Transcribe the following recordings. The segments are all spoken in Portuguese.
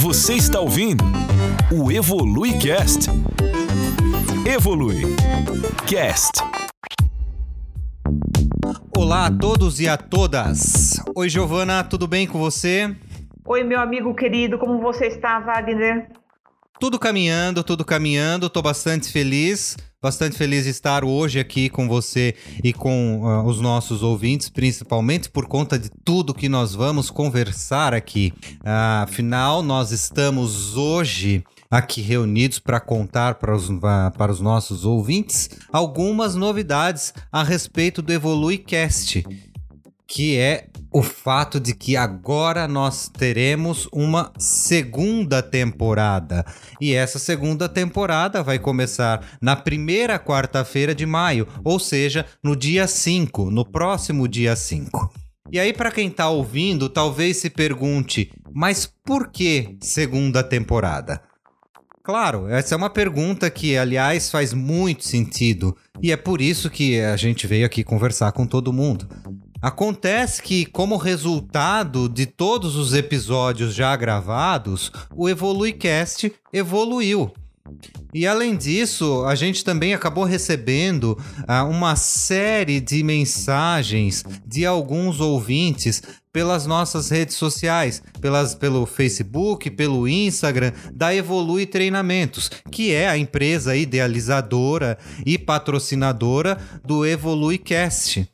Você está ouvindo o Evolui Cast. Evolui Cast. Olá a todos e a todas. Oi, Giovana, tudo bem com você? Oi, meu amigo querido, como você está, Wagner? Tudo caminhando, tudo caminhando. Tô bastante feliz. Bastante feliz de estar hoje aqui com você e com uh, os nossos ouvintes, principalmente por conta de tudo que nós vamos conversar aqui. Uh, afinal, nós estamos hoje aqui reunidos para contar para os, para os nossos ouvintes algumas novidades a respeito do Evolui Cast que é o fato de que agora nós teremos uma segunda temporada. E essa segunda temporada vai começar na primeira quarta-feira de maio, ou seja, no dia 5, no próximo dia 5. E aí, para quem está ouvindo, talvez se pergunte: mas por que segunda temporada? Claro, essa é uma pergunta que, aliás, faz muito sentido. E é por isso que a gente veio aqui conversar com todo mundo. Acontece que, como resultado de todos os episódios já gravados, o EvoluiCast evoluiu. E além disso, a gente também acabou recebendo ah, uma série de mensagens de alguns ouvintes pelas nossas redes sociais, pelas, pelo Facebook, pelo Instagram da Evolui Treinamentos, que é a empresa idealizadora e patrocinadora do EvoluiCast.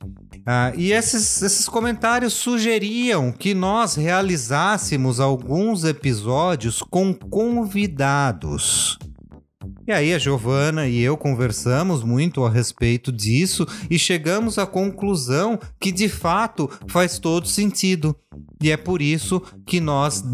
Ah, e esses, esses comentários sugeriam que nós realizássemos alguns episódios com convidados. E aí a Giovana e eu conversamos muito a respeito disso e chegamos à conclusão que de fato faz todo sentido. E é por isso que nós,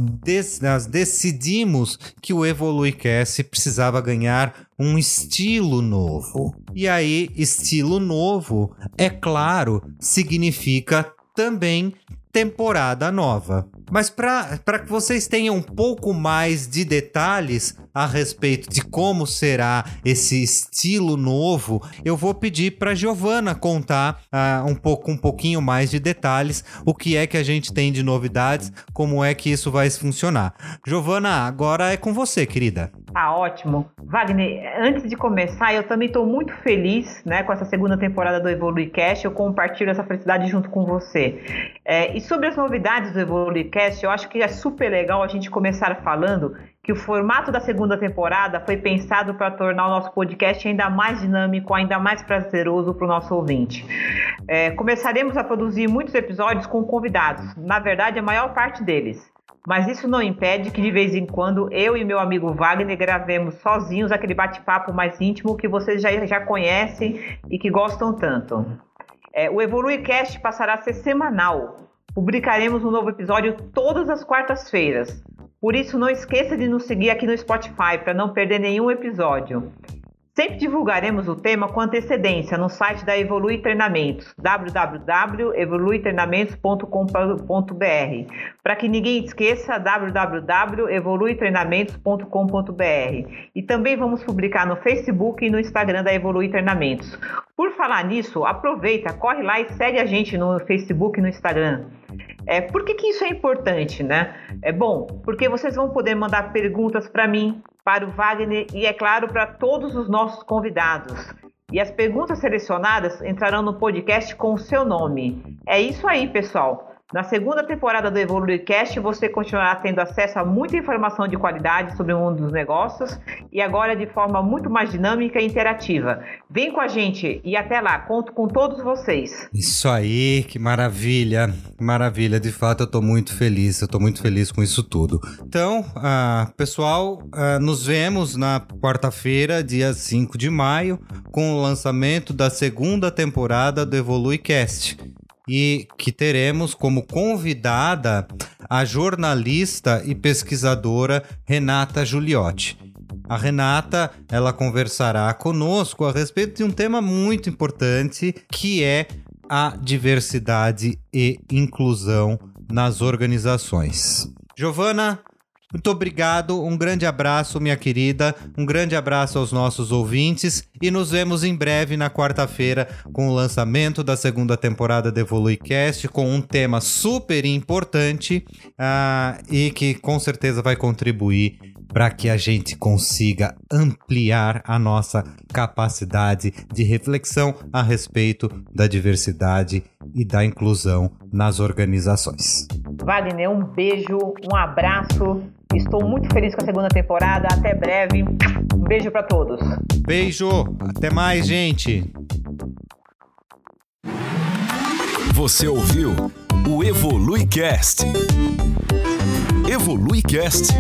nós decidimos que o EvoluiCast precisava ganhar um estilo novo. E aí, estilo novo, é claro, significa também temporada nova. Mas para que vocês tenham um pouco mais de detalhes a respeito de como será esse estilo novo, eu vou pedir para Giovana contar uh, um pouco um pouquinho mais de detalhes, o que é que a gente tem de novidades, como é que isso vai funcionar. Giovana, agora é com você, querida. Tá ótimo. Wagner, antes de começar, eu também estou muito feliz né, com essa segunda temporada do Evolui Cash. Eu compartilho essa felicidade junto com você. É, e sobre as novidades do Evolui Cash, eu acho que é super legal a gente começar falando que o formato da segunda temporada foi pensado para tornar o nosso podcast ainda mais dinâmico, ainda mais prazeroso para o nosso ouvinte. É, começaremos a produzir muitos episódios com convidados, na verdade, a maior parte deles. Mas isso não impede que de vez em quando eu e meu amigo Wagner gravemos sozinhos aquele bate-papo mais íntimo que vocês já, já conhecem e que gostam tanto. É, o EvoluiCast passará a ser semanal. Publicaremos um novo episódio todas as quartas-feiras. Por isso, não esqueça de nos seguir aqui no Spotify para não perder nenhum episódio. Sempre divulgaremos o tema com antecedência no site da Evolui Treinamentos, www.evoluitreinamentos.com.br. Para que ninguém esqueça, www.evoluitreinamentos.com.br. E também vamos publicar no Facebook e no Instagram da Evolui Treinamentos. Por falar nisso, aproveita, corre lá e segue a gente no Facebook e no Instagram. É, por que, que isso é importante, né? É bom, porque vocês vão poder mandar perguntas para mim, para o Wagner e, é claro, para todos os nossos convidados. E as perguntas selecionadas entrarão no podcast com o seu nome. É isso aí, pessoal. Na segunda temporada do EvoluiCast, você continuará tendo acesso a muita informação de qualidade sobre o mundo dos negócios e agora de forma muito mais dinâmica e interativa. Vem com a gente e até lá, conto com todos vocês. Isso aí, que maravilha, maravilha. De fato, eu estou muito feliz, eu estou muito feliz com isso tudo. Então, uh, pessoal, uh, nos vemos na quarta-feira, dia 5 de maio, com o lançamento da segunda temporada do EvoluiCast e que teremos como convidada a jornalista e pesquisadora Renata Giuliotti. A Renata, ela conversará conosco a respeito de um tema muito importante, que é a diversidade e inclusão nas organizações. Giovana, Muito obrigado, um grande abraço, minha querida, um grande abraço aos nossos ouvintes e nos vemos em breve na quarta-feira com o lançamento da segunda temporada do EvoluiCast com um tema super importante uh, e que com certeza vai contribuir para que a gente consiga ampliar a nossa capacidade de reflexão a respeito da diversidade e da inclusão nas organizações. Wagner, um beijo, um abraço. Estou muito feliz com a segunda temporada. Até breve. Um beijo para todos. Beijo. Até mais, gente. Você ouviu o EvoluiCast. EvoluiCast